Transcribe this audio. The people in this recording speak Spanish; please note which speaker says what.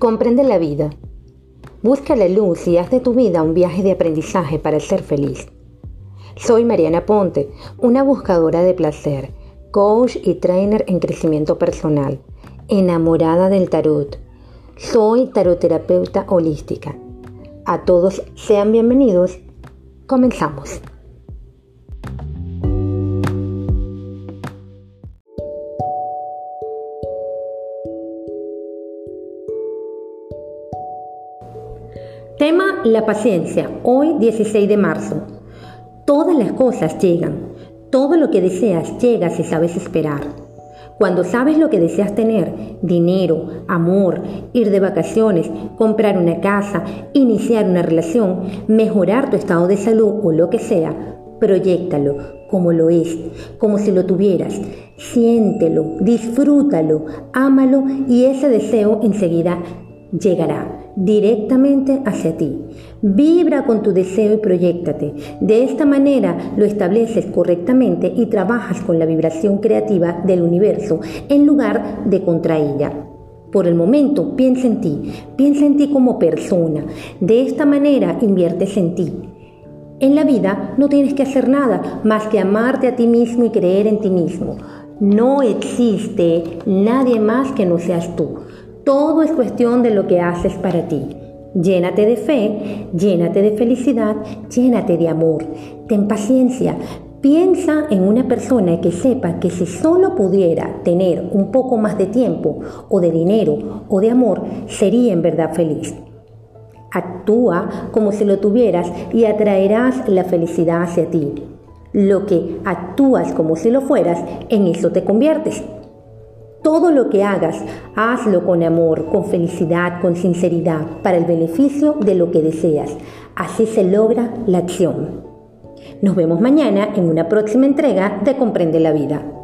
Speaker 1: Comprende la vida. Busca la luz y haz de tu vida un viaje de aprendizaje para ser feliz. Soy Mariana Ponte, una buscadora de placer, coach y trainer en crecimiento personal, enamorada del tarot. Soy taroterapeuta holística. A todos sean bienvenidos. Comenzamos. Tema La paciencia, hoy 16 de marzo. Todas las cosas llegan, todo lo que deseas llega si sabes esperar. Cuando sabes lo que deseas tener, dinero, amor, ir de vacaciones, comprar una casa, iniciar una relación, mejorar tu estado de salud o lo que sea, proyectalo como lo es, como si lo tuvieras. Siéntelo, disfrútalo, ámalo y ese deseo enseguida llegará directamente hacia ti. Vibra con tu deseo y proyectate. De esta manera lo estableces correctamente y trabajas con la vibración creativa del universo en lugar de contra ella. Por el momento, piensa en ti, piensa en ti como persona. De esta manera inviertes en ti. En la vida no tienes que hacer nada más que amarte a ti mismo y creer en ti mismo. No existe nadie más que no seas tú. Todo es cuestión de lo que haces para ti. Llénate de fe, llénate de felicidad, llénate de amor. Ten paciencia. Piensa en una persona que sepa que si solo pudiera tener un poco más de tiempo o de dinero o de amor, sería en verdad feliz. Actúa como si lo tuvieras y atraerás la felicidad hacia ti. Lo que actúas como si lo fueras, en eso te conviertes. Todo lo que hagas, hazlo con amor, con felicidad, con sinceridad, para el beneficio de lo que deseas. Así se logra la acción. Nos vemos mañana en una próxima entrega de Comprende la Vida.